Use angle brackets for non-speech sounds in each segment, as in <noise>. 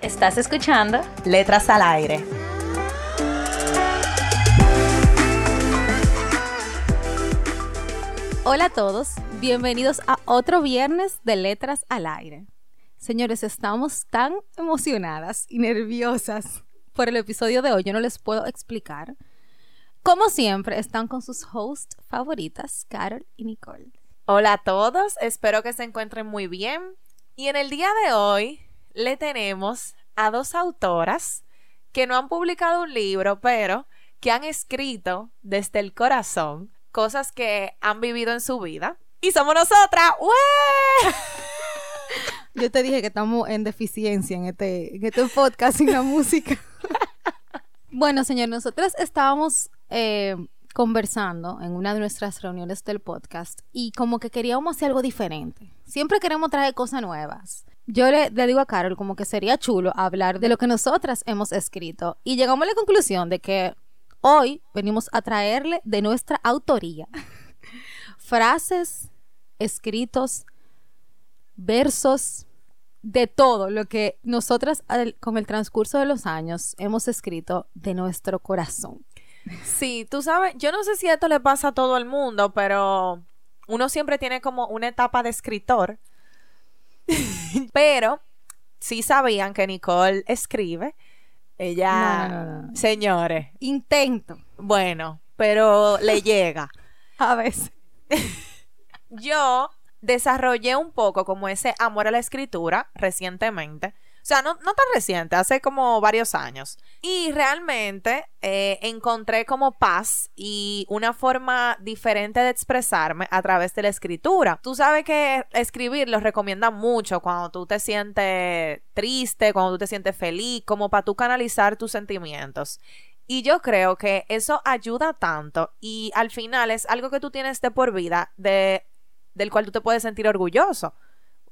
Estás escuchando Letras al Aire. Hola a todos, bienvenidos a otro viernes de Letras al Aire. Señores, estamos tan emocionadas y nerviosas por el episodio de hoy, yo no les puedo explicar. Como siempre, están con sus hosts favoritas, Carol y Nicole. Hola a todos, espero que se encuentren muy bien. Y en el día de hoy le tenemos a dos autoras que no han publicado un libro, pero que han escrito desde el corazón cosas que han vivido en su vida. Y somos nosotras. <laughs> Yo te dije que estamos en deficiencia en este, en este podcast sin la música. <laughs> bueno, señor, nosotras estábamos eh, conversando en una de nuestras reuniones del podcast y como que queríamos hacer algo diferente. Siempre queremos traer cosas nuevas. Yo le, le, digo a Carol como que sería chulo hablar de lo que nosotras hemos escrito y llegamos a la conclusión de que Hoy venimos a traerle de nuestra autoría <laughs> frases, escritos, versos, de todo lo que nosotras con el transcurso de los años hemos escrito de nuestro corazón. Sí, tú sabes, yo no sé si esto le pasa a todo el mundo, pero uno siempre tiene como una etapa de escritor. <laughs> pero sí sabían que Nicole escribe ella, señores. Intento. Bueno, pero le <laughs> llega. A veces. <laughs> Yo desarrollé un poco como ese amor a la escritura recientemente. O sea, no, no tan reciente, hace como varios años. Y realmente eh, encontré como paz y una forma diferente de expresarme a través de la escritura. Tú sabes que escribir lo recomienda mucho cuando tú te sientes triste, cuando tú te sientes feliz, como para tú canalizar tus sentimientos. Y yo creo que eso ayuda tanto y al final es algo que tú tienes de por vida, de, del cual tú te puedes sentir orgulloso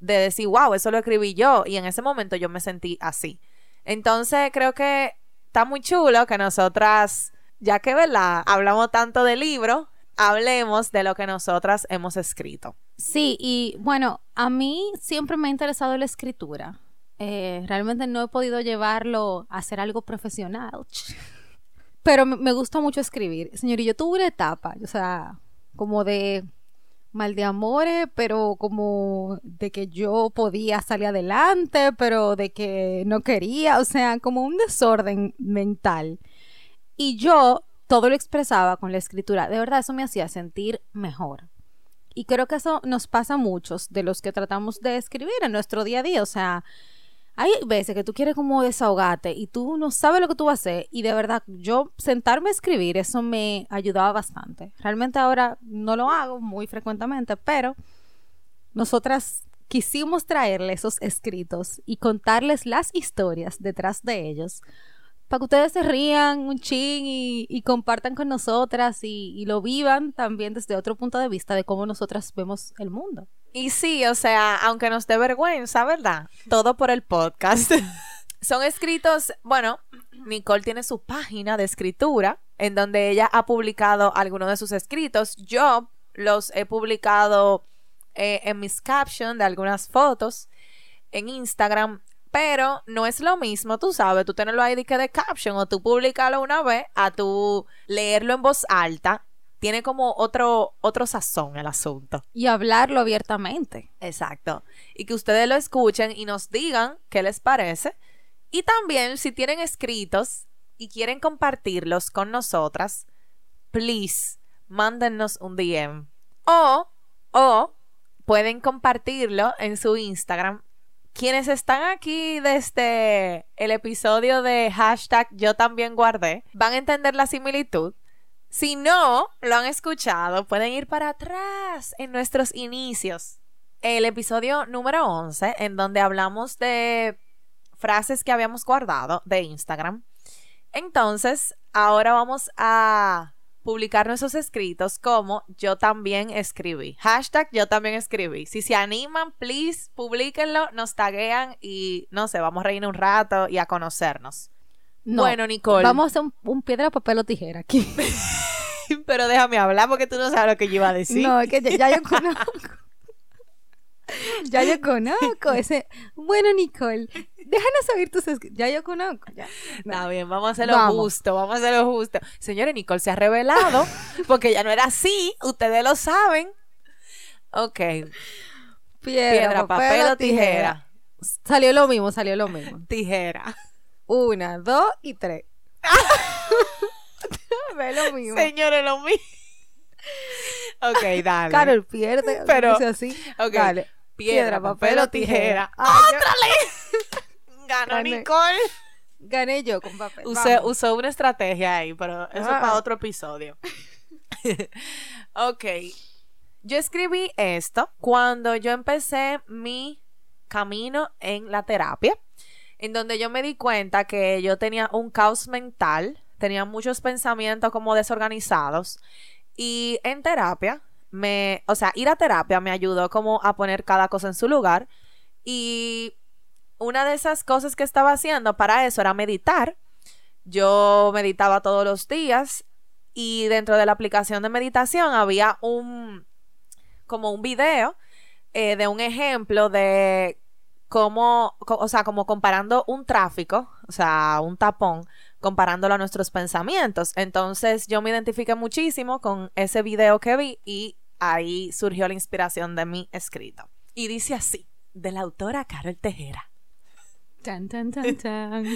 de decir, wow, eso lo escribí yo. Y en ese momento yo me sentí así. Entonces creo que está muy chulo que nosotras, ya que, ¿verdad? Hablamos tanto de libro, hablemos de lo que nosotras hemos escrito. Sí, y bueno, a mí siempre me ha interesado la escritura. Eh, realmente no he podido llevarlo a hacer algo profesional. <laughs> Pero me gusta mucho escribir. Señor, y yo tuve una etapa, o sea, como de mal de amores, pero como de que yo podía salir adelante, pero de que no quería, o sea, como un desorden mental. Y yo todo lo expresaba con la escritura. De verdad, eso me hacía sentir mejor. Y creo que eso nos pasa a muchos de los que tratamos de escribir en nuestro día a día. O sea, hay veces que tú quieres como desahogarte y tú no sabes lo que tú vas a hacer y de verdad yo sentarme a escribir eso me ayudaba bastante. Realmente ahora no lo hago muy frecuentemente, pero nosotras quisimos traerle esos escritos y contarles las historias detrás de ellos para que ustedes se rían un chin y, compartan con nosotras y, y, lo vivan también desde otro punto de vista de cómo nosotras vemos el mundo. Y sí, o sea, aunque nos dé vergüenza, ¿verdad? Todo por el podcast. <laughs> Son escritos, bueno, Nicole tiene su página de escritura en donde ella ha publicado algunos de sus escritos. Yo los he publicado eh, en mis captions de algunas fotos en Instagram pero no es lo mismo, tú sabes, tú tenerlo ahí de que de caption o tú publicarlo una vez a tú leerlo en voz alta. Tiene como otro, otro sazón el asunto. Y hablarlo abiertamente. Exacto. Y que ustedes lo escuchen y nos digan qué les parece. Y también, si tienen escritos y quieren compartirlos con nosotras, please, mándennos un DM. O, o, pueden compartirlo en su Instagram quienes están aquí desde el episodio de hashtag yo también guardé, van a entender la similitud. Si no lo han escuchado, pueden ir para atrás en nuestros inicios. El episodio número 11, en donde hablamos de frases que habíamos guardado de Instagram. Entonces, ahora vamos a publicar nuestros escritos como yo también escribí. Hashtag yo también escribí. Si se animan, please, publiquenlo, nos taguean y no sé, vamos a reír un rato y a conocernos. No, Bueno, Nicole. Vamos a hacer un, un piedra, papel o tijera aquí. <laughs> Pero déjame hablar porque tú no sabes lo que yo iba a decir. No, es que ya, ya yo conozco. <laughs> ya yo conozco ese. Bueno, Nicole, déjanos oír tus. Ya yo conozco. Ya. Está bien, vamos a hacerlo Vamos. justo, vamos a hacerlo justo. Señores, Nicole se ha revelado porque ya no era así, ustedes lo saben. Ok, Piedra, piedra, papel o tijera. Salió lo mismo, salió lo mismo. Tijera. Una, dos y tres. <laughs> Ve lo mismo. Señores, lo mismo. Ok, dale. Carol pierde. Pero- dice así. Dale. Piedra, papel o tijera. Ay, yo- <laughs> Ganó Gané. Nicole. gané yo con papel. Usé, usó una estrategia ahí, pero eso Ah. para otro episodio. <laughs> ok. Yo escribí esto cuando yo empecé mi camino en la terapia, en donde yo me di cuenta que yo tenía un caos mental, tenía muchos pensamientos como desorganizados y en terapia me, o sea, ir a terapia me ayudó como a poner cada cosa en su lugar y una de esas cosas que estaba haciendo para eso era meditar. Yo meditaba todos los días y dentro de la aplicación de meditación había un como un video eh, de un ejemplo de cómo, o sea, como comparando un tráfico, o sea, un tapón, comparándolo a nuestros pensamientos. Entonces yo me identifiqué muchísimo con ese video que vi y ahí surgió la inspiración de mi escrito. Y dice así, de la autora Carol Tejera. Tan, tan, tan, tan.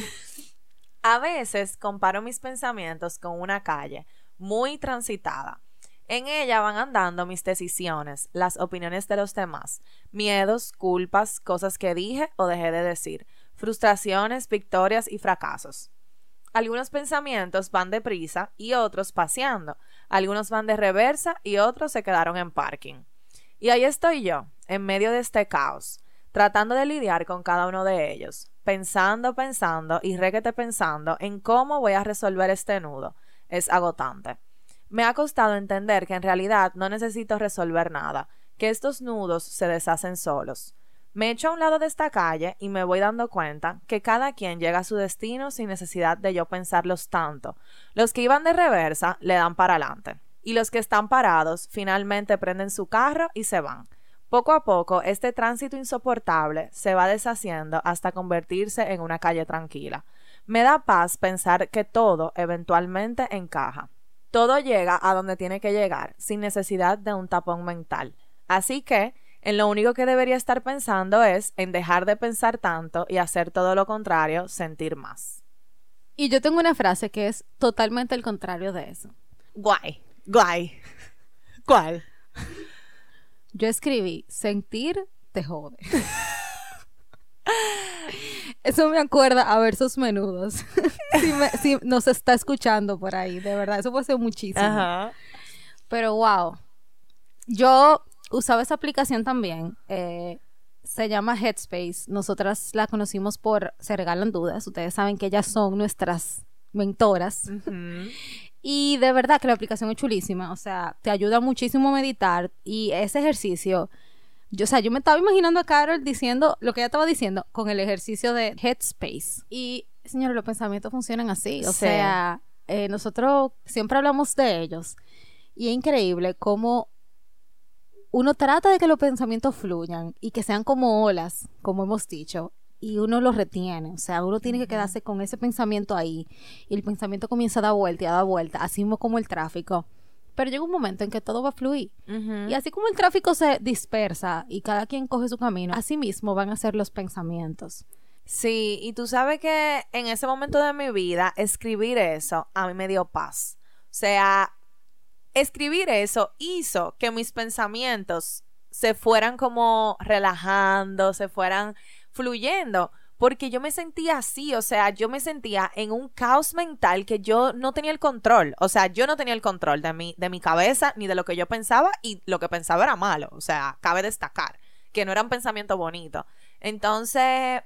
A veces comparo mis pensamientos con una calle muy transitada. En ella van andando mis decisiones, las opiniones de los demás, miedos, culpas, cosas que dije o dejé de decir, frustraciones, victorias y fracasos. Algunos pensamientos van deprisa y otros paseando, algunos van de reversa y otros se quedaron en parking. Y ahí estoy yo, en medio de este caos, tratando de lidiar con cada uno de ellos, pensando, pensando y requete pensando en cómo voy a resolver este nudo. Es agotante. Me ha costado entender que en realidad no necesito resolver nada, que estos nudos se deshacen solos. Me echo a un lado de esta calle y me voy dando cuenta que cada quien llega a su destino sin necesidad de yo pensarlos tanto. Los que iban de reversa le dan para adelante. Y los que están parados finalmente prenden su carro y se van. Poco a poco, este tránsito insoportable se va deshaciendo hasta convertirse en una calle tranquila. Me da paz pensar que todo eventualmente encaja. Todo llega a donde tiene que llegar, sin necesidad de un tapón mental. Así que, en lo único que debería estar pensando es en dejar de pensar tanto y hacer todo lo contrario, sentir más. Y yo tengo una frase que es totalmente el contrario de eso. Guay, guay. <laughs> ¿Cuál? Yo escribí, sentir te jode. <laughs> Eso me acuerda a versos menudos. <laughs> si, me- si nos está escuchando por ahí, de verdad, eso puede ser muchísimo. Ajá. Pero wow. Yo usaba esa aplicación también. eh, se llama Headspace. Nosotras la conocimos por Se Regalan Dudas. Ustedes saben que ellas son nuestras mentoras. Y de verdad que la aplicación es chulísima. O sea, te ayuda muchísimo a meditar. Y ese ejercicio. Yo, o sea, yo me estaba imaginando a Carol diciendo lo que ella estaba diciendo con el ejercicio de Headspace. Y, señores, los pensamientos funcionan así. O Sí. sea, eh, nosotros siempre hablamos de ellos. Y es increíble cómo uno trata de que los pensamientos fluyan y que sean como olas, como hemos dicho, y uno los retiene. O sea, uno tiene que quedarse con ese pensamiento ahí y el pensamiento comienza a dar vuelta y a dar vuelta, así mismo como el tráfico. Pero llega un momento en que todo va a fluir. Y así como el tráfico se dispersa y cada quien coge su camino, así mismo van a ser los pensamientos. Sí, y tú sabes que en ese momento de mi vida, escribir eso a mí me dio paz. O sea, escribir eso hizo que mis pensamientos se fueran como relajando, se fueran fluyendo, porque yo me sentía así, o sea, yo me sentía en un caos mental que yo no tenía el control, o sea, yo no tenía el control de mi, de mi cabeza ni de lo que yo pensaba y lo que pensaba era malo, o sea, cabe destacar que no era un pensamiento bonito. Entonces,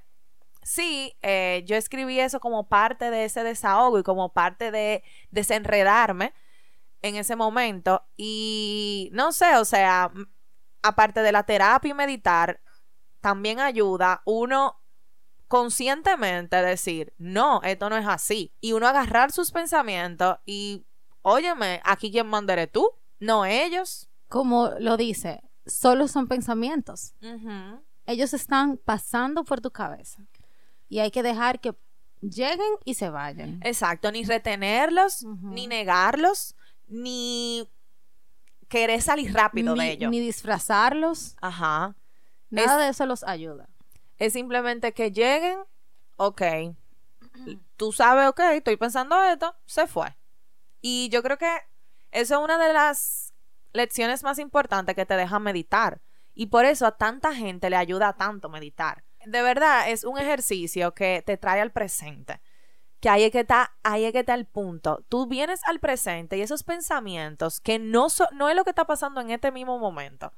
sí, eh, yo escribí eso como parte de ese desahogo y como parte de desenredarme en ese momento. Y no sé, o sea, aparte de la terapia y meditar, también ayuda uno conscientemente decir, no, esto no es así. Y uno agarrar sus pensamientos y, óyeme, aquí quien mandaré tú, no ellos. Como lo dice, solo son pensamientos. Ellos están pasando por tu cabeza. Y hay que dejar que lleguen y se vayan. Exacto, ni retenerlos, ni negarlos, ni querer salir rápido de ellos. Ni disfrazarlos. Ajá. Nada de eso los ayuda. Es simplemente que lleguen, ok. Tú sabes, ok, estoy pensando esto, se fue. Y yo creo que eso es una de las lecciones más importantes que te deja meditar. Y por eso a tanta gente le ayuda tanto meditar. De verdad, es un ejercicio que te trae al presente. Que ahí es que está, ahí es que está el punto. Tú vienes al presente y esos pensamientos que no, no es lo que está pasando en este mismo momento,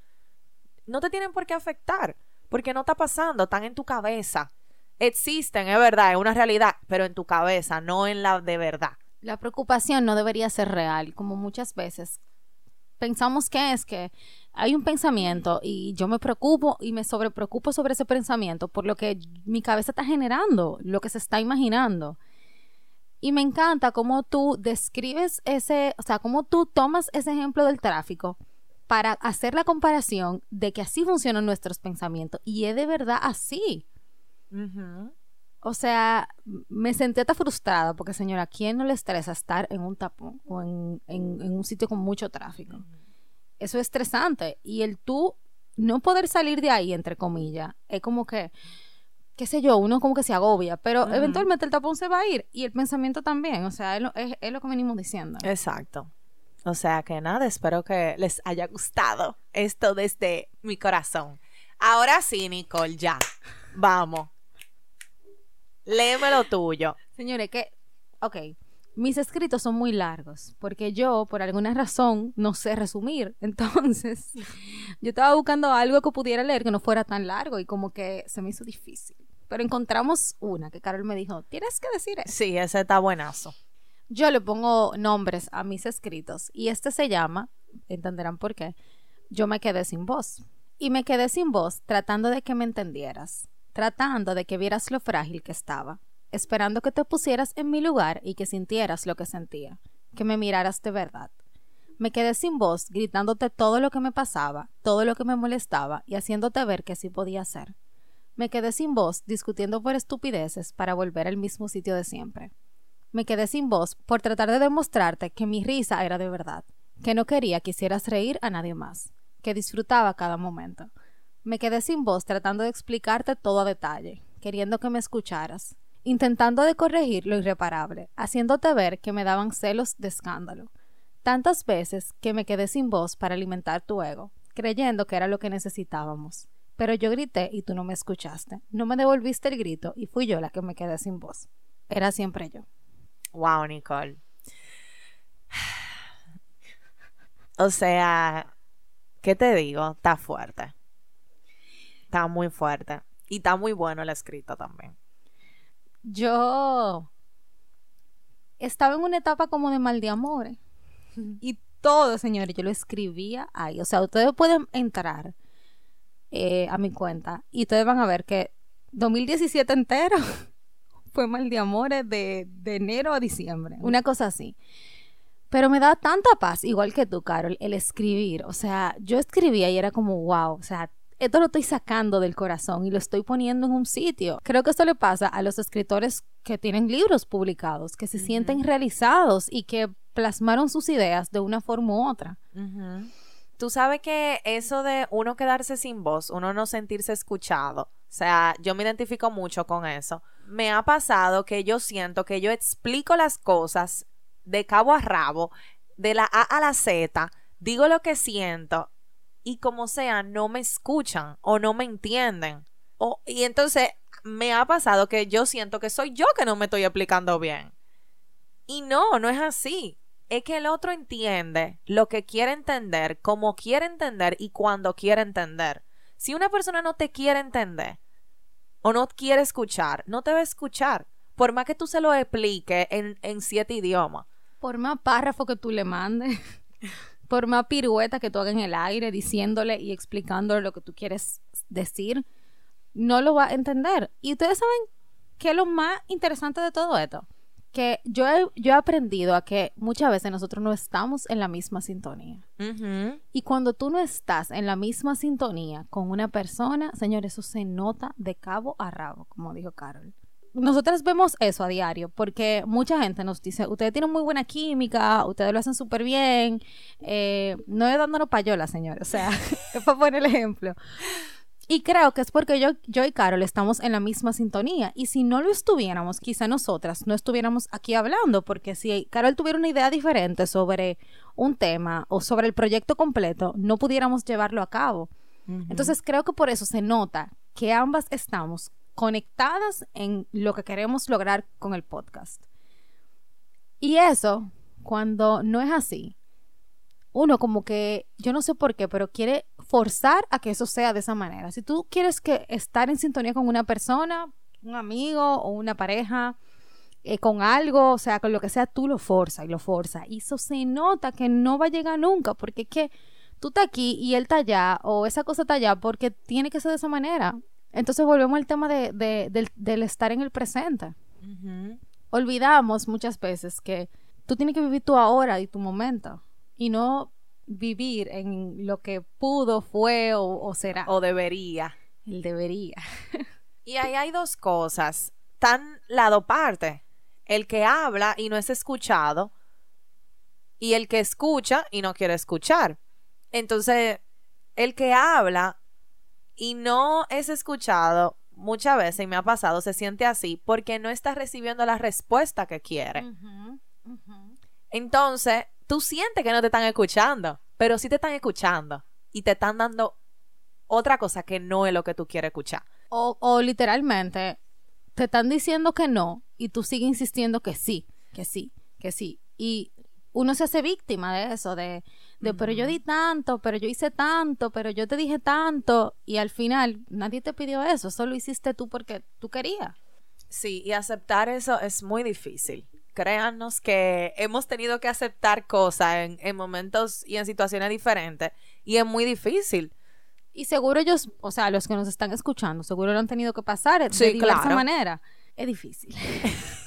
no te tienen por qué afectar, porque no está pasando, están en tu cabeza. Existen, es verdad, es una realidad, pero en tu cabeza, no en la de verdad. La preocupación no debería ser real, como muchas veces pensamos que es que hay un pensamiento y yo me preocupo y me sobrepreocupo sobre ese pensamiento por lo que mi cabeza está generando, lo que se está imaginando. Y me encanta cómo tú describes ese, o sea, cómo tú tomas ese ejemplo del tráfico para hacer la comparación de que así funcionan nuestros pensamientos. Y es de verdad así. O sea, me sentí hasta frustrada porque, señora, ¿a quién no le estresa estar en un tapón o en, un sitio con mucho tráfico? Eso es estresante. Y el tú no poder salir de ahí, entre comillas, es como que, qué sé yo, uno como que se agobia, pero eventualmente el tapón se va a ir y el pensamiento también. O sea, es lo, es lo que venimos diciendo. Exacto. O sea que nada, espero que les haya gustado esto desde mi corazón. Ahora sí, Nicole, ya. Vamos. Léeme lo tuyo. Señores, que, ok, mis escritos son muy largos, porque yo, por alguna razón, no sé resumir. <laughs> Entonces, yo estaba buscando algo que pudiera leer que no fuera tan largo y como que se me hizo difícil. Pero encontramos una que Carol me dijo, tienes que decir eso. Sí, ese está buenazo yo le pongo nombres a mis escritos y este se llama, entenderán por qué, yo me quedé sin voz. Y me quedé sin voz tratando de que me entendieras, tratando de que vieras lo frágil que estaba, esperando que te pusieras en mi lugar y que sintieras lo que sentía, que me miraras de verdad. Me quedé sin voz, gritándote todo lo que me pasaba, todo lo que me molestaba y haciéndote ver que sí podía ser. Me quedé sin voz, discutiendo por estupideces para volver al mismo sitio de siempre. Me quedé sin voz por tratar de demostrarte que mi risa era de verdad, que no quería que hicieras reír a nadie más, que disfrutaba cada momento. Me quedé sin voz tratando de explicarte todo a detalle, queriendo que me escucharas, intentando de corregir lo irreparable, haciéndote ver que me daban celos de escándalo. Tantas veces que me quedé sin voz para alimentar tu ego, creyendo que era lo que necesitábamos. Pero yo grité y tú no me escuchaste, no me devolviste el grito y fui yo la que me quedé sin voz. Era siempre yo. Wow, Nicole. <sighs> O sea, ¿qué te digo? Está fuerte. Está muy fuerte. Y está muy bueno el escrito también. Yo estaba en una etapa como de mal de amores. Y todo, señores, yo lo escribía ahí. O sea, ustedes pueden entrar eh, a mi cuenta y ustedes van a ver que 2017 entero fue mal de amores de, enero a diciembre. Una cosa así. Pero me da tanta paz, igual que tú, Carol, el escribir. O sea, yo escribía y era como, wow, o sea, esto lo estoy sacando del corazón y lo estoy poniendo en un sitio. Creo que esto le pasa a los escritores que tienen libros publicados, que se sienten realizados y que plasmaron sus ideas de una forma u otra. Tú sabes que eso de uno quedarse sin voz, uno no sentirse escuchado, o sea, yo me identifico mucho con eso. Me ha pasado que yo siento que yo explico las cosas de cabo a rabo, de la A a la Z, digo lo que siento y como sea, no me escuchan o no me entienden. O, y entonces me ha pasado que yo siento que soy yo que no me estoy explicando bien. Y no, no es así. Es que el otro entiende lo que quiere entender, como quiere entender y cuando quiere entender. Si una persona no te quiere entender, o no quiere escuchar, no te va a escuchar. Por más que tú se lo expliques en, en siete idiomas. Por más párrafo que tú le mandes, <laughs> por más pirueta que tú hagas en el aire diciéndole y explicándole lo que tú quieres decir, no lo va a entender. Y ustedes saben qué es lo más interesante de todo esto. Que yo he, yo he aprendido a que muchas veces nosotros no estamos en la misma sintonía. Y cuando tú no estás en la misma sintonía con una persona, señor, eso se nota de cabo a rabo, como dijo Carol. Nosotras vemos eso a diario porque mucha gente nos dice, ustedes tienen muy buena química, ustedes lo hacen súper bien, eh, no es dándonos payola, señor, o sea, <laughs> es para poner el ejemplo. Y creo que es porque yo, yo y Carol estamos en la misma sintonía. Y si no lo estuviéramos, quizá nosotras no estuviéramos aquí hablando, porque si Carol tuviera una idea diferente sobre un tema o sobre el proyecto completo, no pudiéramos llevarlo a cabo. Entonces creo que por eso se nota que ambas estamos conectadas en lo que queremos lograr con el podcast. Y eso, cuando no es así, uno como que, yo no sé por qué, pero quiere forzar a que eso sea de esa manera. Si tú quieres que estar en sintonía con una persona, un amigo o una pareja, eh, con algo, o sea, con lo que sea, tú lo forzas y lo forzas. Y eso se nota que no va a llegar nunca, porque es que tú estás aquí y él está allá, o esa cosa está allá, porque tiene que ser de esa manera. Entonces volvemos al tema de, de- del, del estar en el presente. Olvidamos muchas veces que tú tienes que vivir tu ahora y tu momento, y no vivir en lo que pudo, fue o, o será. O debería. el debería. Y ahí hay dos cosas. Tan lado parte. El que habla y no es escuchado. Y el que escucha y no quiere escuchar. Entonces, el que habla y no es escuchado, muchas veces, y me ha pasado, se siente así porque no está recibiendo la respuesta que quiere. Entonces, tú sientes que no te están escuchando, pero sí te están escuchando y te están dando otra cosa que no es lo que tú quieres escuchar. O, o literalmente te están diciendo que no y tú sigues insistiendo que sí, que sí, que sí. Y uno se hace víctima de eso, de, de pero yo di tanto, pero yo hice tanto, pero yo te dije tanto y al final nadie te pidió eso, solo hiciste tú porque tú querías. Sí, y aceptar eso es muy difícil. Créanos que hemos tenido que aceptar cosas en, en momentos y en situaciones diferentes y es muy difícil. Y seguro ellos, o sea, los que nos están escuchando, seguro lo han tenido que pasar de Sí, diversa claro. manera. Es difícil. <laughs>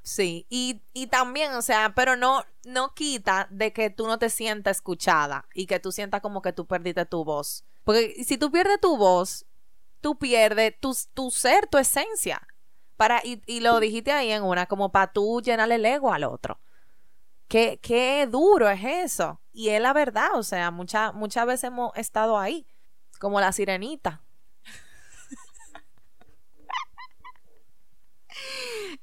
Sí, y, y también, o sea, pero no, no quita de que tú no te sientas escuchada y que tú sientas como que tú perdiste tu voz. Porque si tú pierdes tu voz, tú pierdes tu, tu ser, tu esencia. Para, y, y lo dijiste ahí en una, como para tú llenarle el ego al otro. Qué, qué duro es eso. Y es la verdad, o sea, muchas muchas veces hemos estado ahí, como la sirenita. <laughs>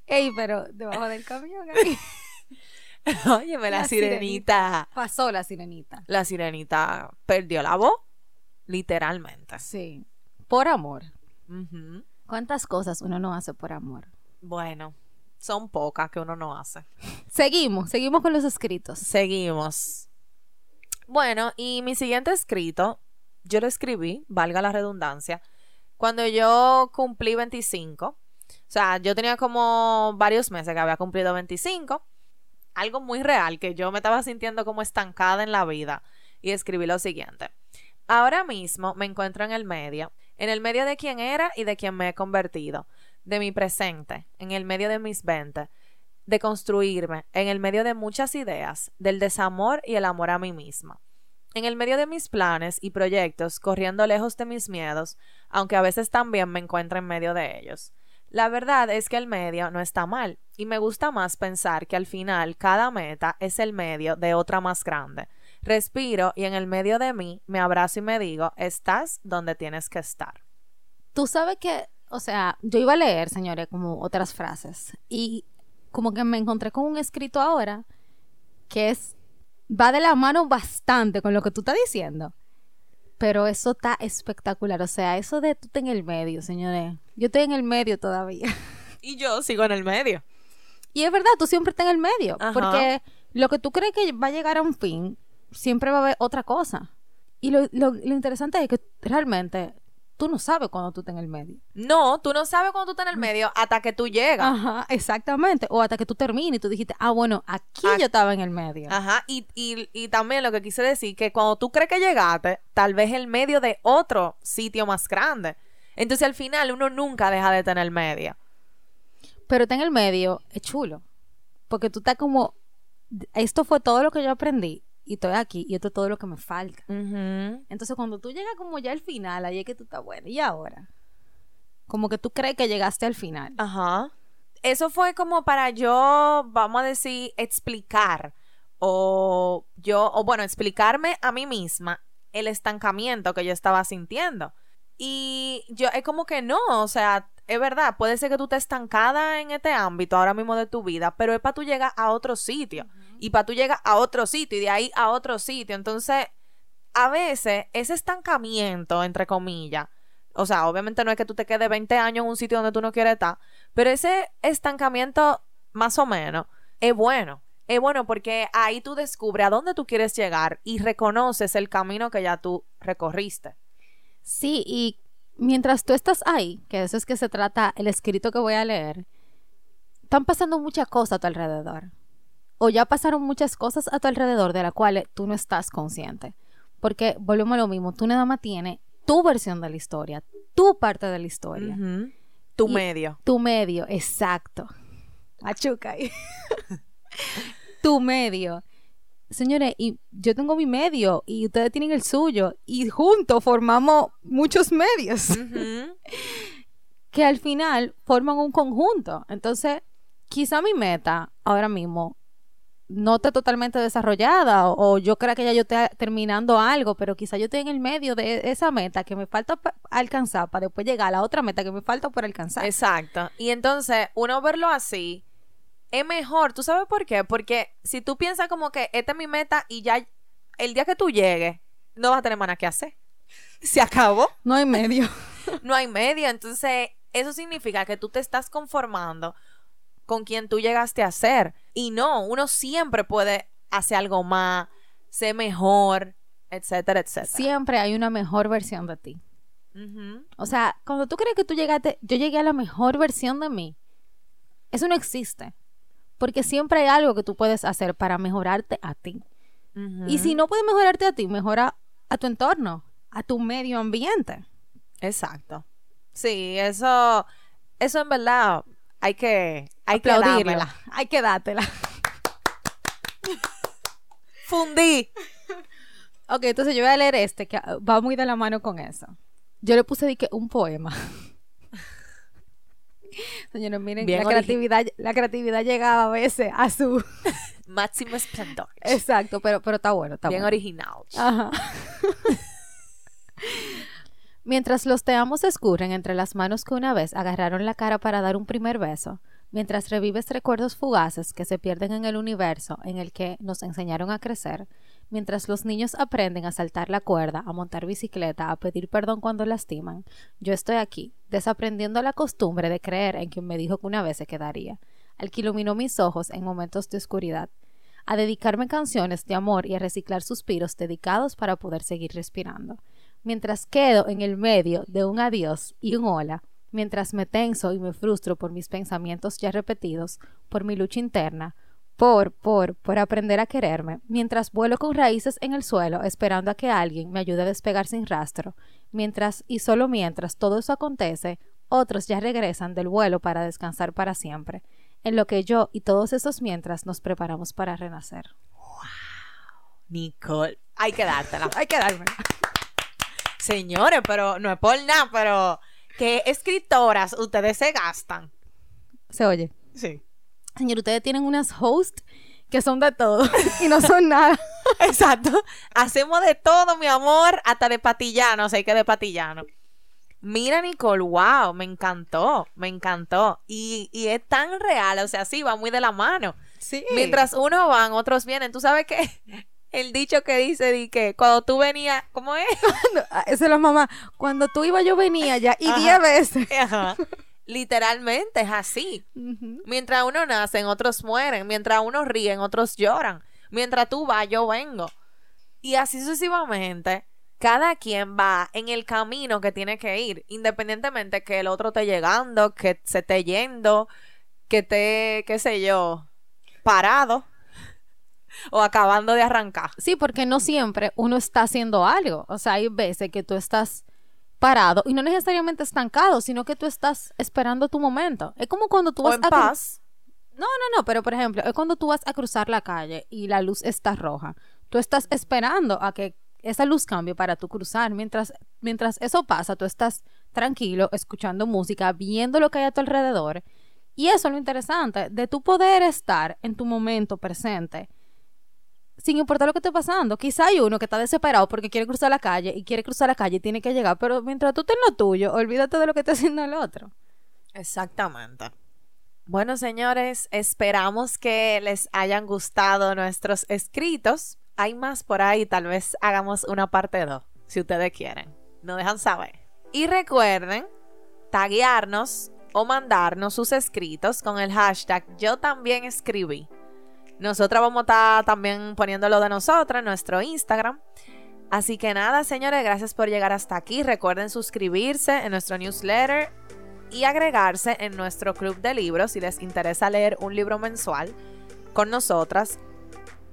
Ey, pero debajo del camión. <laughs> Óyeme, la, La sirenita. pasó la sirenita. La sirenita perdió la voz, literalmente. Sí, por amor. Ujú. ¿Cuántas cosas uno no hace por amor? Bueno, son pocas que uno no hace. Seguimos, seguimos con los escritos. Seguimos. Bueno, y mi siguiente escrito, yo lo escribí, valga la redundancia, cuando yo cumplí 25. O sea, yo tenía como varios meses que había cumplido 25. Algo muy real, que yo me estaba sintiendo como estancada en la vida. Y escribí lo siguiente. Ahora mismo me encuentro en el medio, en el medio de quién era y de quién me he convertido, de mi presente, en el medio de mis 20, de construirme, en el medio de muchas ideas, del desamor y el amor a mí misma. En el medio de mis planes y proyectos, corriendo lejos de mis miedos, aunque a veces también me encuentro en medio de ellos. La verdad es que el medio no está mal, y me gusta más pensar que al final cada meta es el medio de otra más grande. Respiro y en el medio de mí me abrazo y me digo, estás donde tienes que estar. Tú sabes que, o sea, yo iba a leer, señores, como otras frases. Y como que me encontré con un escrito ahora que es, va de la mano bastante con lo que tú estás diciendo. Pero eso está espectacular. O sea, eso de tú estás en el medio, señores. Yo estoy en el medio todavía. <laughs> Y yo sigo en el medio. Y es verdad, tú siempre estás en el medio. Ajá. Porque lo que tú crees que va a llegar a un fin, siempre va a haber otra cosa. Y lo, lo- lo interesante es que realmente tú no sabes cuando tú estás en el medio. No, tú no sabes cuando tú estás en el medio hasta que tú llegas. Ajá, exactamente. O hasta que tú termines y tú dijiste, ah, bueno, aquí Ah. yo estaba en el medio. Ajá, y, y, y también lo que quise decir, que cuando tú crees que llegaste, tal vez el medio de otro sitio más grande. Entonces al final uno nunca deja de tener medio. Pero está en el medio, es chulo. Porque tú estás como, esto fue todo lo que yo aprendí y estoy aquí y esto es todo lo que me falta. Entonces cuando tú llegas como ya al final, ahí es que tú estás bueno. ¿Y ahora? Como que tú crees que llegaste al final. Ajá. Eso fue como para yo, vamos a decir, explicar o yo, o bueno, explicarme a mí misma el estancamiento que yo estaba sintiendo. Y yo, es como que no, o sea, es verdad, puede ser que tú estés estancada en este ámbito ahora mismo de tu vida, pero es para tú llegar a otro sitio. Y para tú llegar a otro sitio y de ahí a otro sitio. Entonces, a veces ese estancamiento, entre comillas, o sea, obviamente no es que tú te quedes 20 años en un sitio donde tú no quieres estar, pero ese estancamiento, más o menos, es bueno. Es bueno porque ahí tú descubres a dónde tú quieres llegar y reconoces el camino que ya tú recorriste. Sí, y mientras tú estás ahí, que eso es que se trata el escrito que voy a leer, están pasando muchas cosas a tu alrededor. O ya pasaron muchas cosas a tu alrededor de las cuales tú no estás consciente. Porque volvemos a lo mismo, tú nada más tienes tu versión de la historia, tu parte de la historia. Tu Y- medio. tu medio, exacto. Machuca ahí. <laughs> tu medio. Señores, y yo tengo mi medio y ustedes tienen el suyo y juntos formamos muchos medios <laughs> que al final forman un conjunto. Entonces, quizá mi meta ahora mismo no esté totalmente desarrollada o, o yo crea que ya yo esté terminando algo, pero quizá yo esté en el medio de esa meta que me falta pa- alcanzar para después llegar a la otra meta que me falta por alcanzar. Exacto. Y entonces, uno verlo así es mejor. ¿Tú sabes por qué? Porque si tú piensas como que esta es mi meta y ya el día que tú llegues, no vas a tener más nada que hacer. <laughs> Se acabó. No hay medio. <laughs> No hay medio. Entonces, eso significa que tú te estás conformando con quien tú llegaste a ser. Y no, uno siempre puede hacer algo más, ser mejor, etcétera, etcétera. Siempre hay una mejor versión de ti. O sea, cuando tú crees que tú llegaste, yo llegué a la mejor versión de mí, eso no existe. Porque siempre hay algo que tú puedes hacer para mejorarte a ti. Y si no puedes mejorarte a ti, mejora a tu entorno, a tu medio ambiente. Exacto. Sí, eso, eso en verdad hay que, hay que dármela. Hay que dártela. <laughs> Fundí. Ok, entonces yo voy a leer este, que va muy de la mano con eso. Yo le puse de que un poema. <laughs> Señores, miren, Bien la creatividad, la creatividad llegaba a veces a su... <laughs> Máximo esplendor. Exacto, pero, pero está bueno, está Bien bueno. original. Ajá. Mientras los te amos escurren entre las manos que una vez agarraron la cara para dar un primer beso, mientras revives recuerdos fugaces que se pierden en el universo en el que nos enseñaron a crecer, mientras los niños aprenden a saltar la cuerda, a montar bicicleta, a pedir perdón cuando lastiman, yo estoy aquí, desaprendiendo la costumbre de creer en quien me dijo que una vez se quedaría, al que iluminó mis ojos en momentos de oscuridad, a dedicarme canciones de amor y a reciclar suspiros dedicados para poder seguir respirando. Mientras quedo en el medio de un adiós y un hola, mientras me tenso y me frustro por mis pensamientos ya repetidos, por mi lucha interna, por, por, por aprender a quererme, mientras vuelo con raíces en el suelo esperando a que alguien me ayude a despegar sin rastro, mientras y solo mientras todo eso acontece, otros ya regresan del vuelo para descansar para siempre, en lo que yo y todos esos mientras nos preparamos para renacer. Nicole. Hay que dártela. Hay que darme. Señores, pero no es por nada, pero ¿qué escritoras ustedes se gastan? Se oye. Sí. Señor, ustedes tienen unas hosts que son de todo <laughs> y no son nada. <laughs> Exacto. Hacemos de todo, mi amor, hasta de patillano, sé que de patillano. Mira, Nicole, wow, me encantó, me encantó. Y, y es tan real, o sea, sí, va muy de la mano. Sí. Mientras unos van, otros vienen. Tú sabes que el dicho que dice di que cuando tú venías, ¿cómo es? <laughs> Esa es la mamá. Cuando tú ibas, yo venía ya y Ajá. diez veces. <laughs> Ajá. Literalmente es así. Mientras uno nacen, otros mueren. Mientras uno ríen, otros lloran. Mientras tú vas, yo vengo. Y así sucesivamente. cada quien va en el camino que tiene que ir, independientemente que el otro esté llegando, que se esté yendo, que esté, qué sé yo, parado o acabando de arrancar. Sí, porque no siempre uno está haciendo algo. O sea, hay veces que tú estás parado y no necesariamente estancado, sino que tú estás esperando tu momento. Es como cuando tú O vas en a paz. No, no, no, pero por ejemplo, es cuando tú vas a cruzar la calle y la luz está roja. Tú estás esperando a que esa luz cambie para tú cruzar. Mientras, mientras eso pasa, tú estás tranquilo, escuchando música, viendo lo que hay a tu alrededor. Y eso es lo interesante, de tu poder estar en tu momento presente, sin importar lo que esté pasando. Quizá hay uno que está desesperado porque quiere cruzar la calle y quiere cruzar la calle y tiene que llegar, pero mientras tú estés lo tuyo, olvídate de lo que está haciendo el otro. Exactamente. Bueno, señores, esperamos que les hayan gustado nuestros escritos. Hay más por ahí, tal vez hagamos una parte 2, si ustedes quieren. Nos dejan saber. Y recuerden taguearnos o mandarnos sus escritos con el hashtag yo también escribí. Nosotras vamos a estar también poniéndolo de nosotras en nuestro Instagram. Así que nada, señores, gracias por llegar hasta aquí. Recuerden suscribirse en nuestro newsletter y agregarse en nuestro club de libros si les interesa leer un libro mensual con nosotras.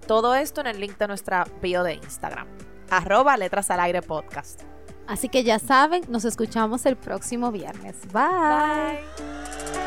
Todo esto en el link de nuestra bio de Instagram. Arroba Letras al Aire Podcast. Así que ya saben, nos escuchamos el próximo viernes. Bye. Bye.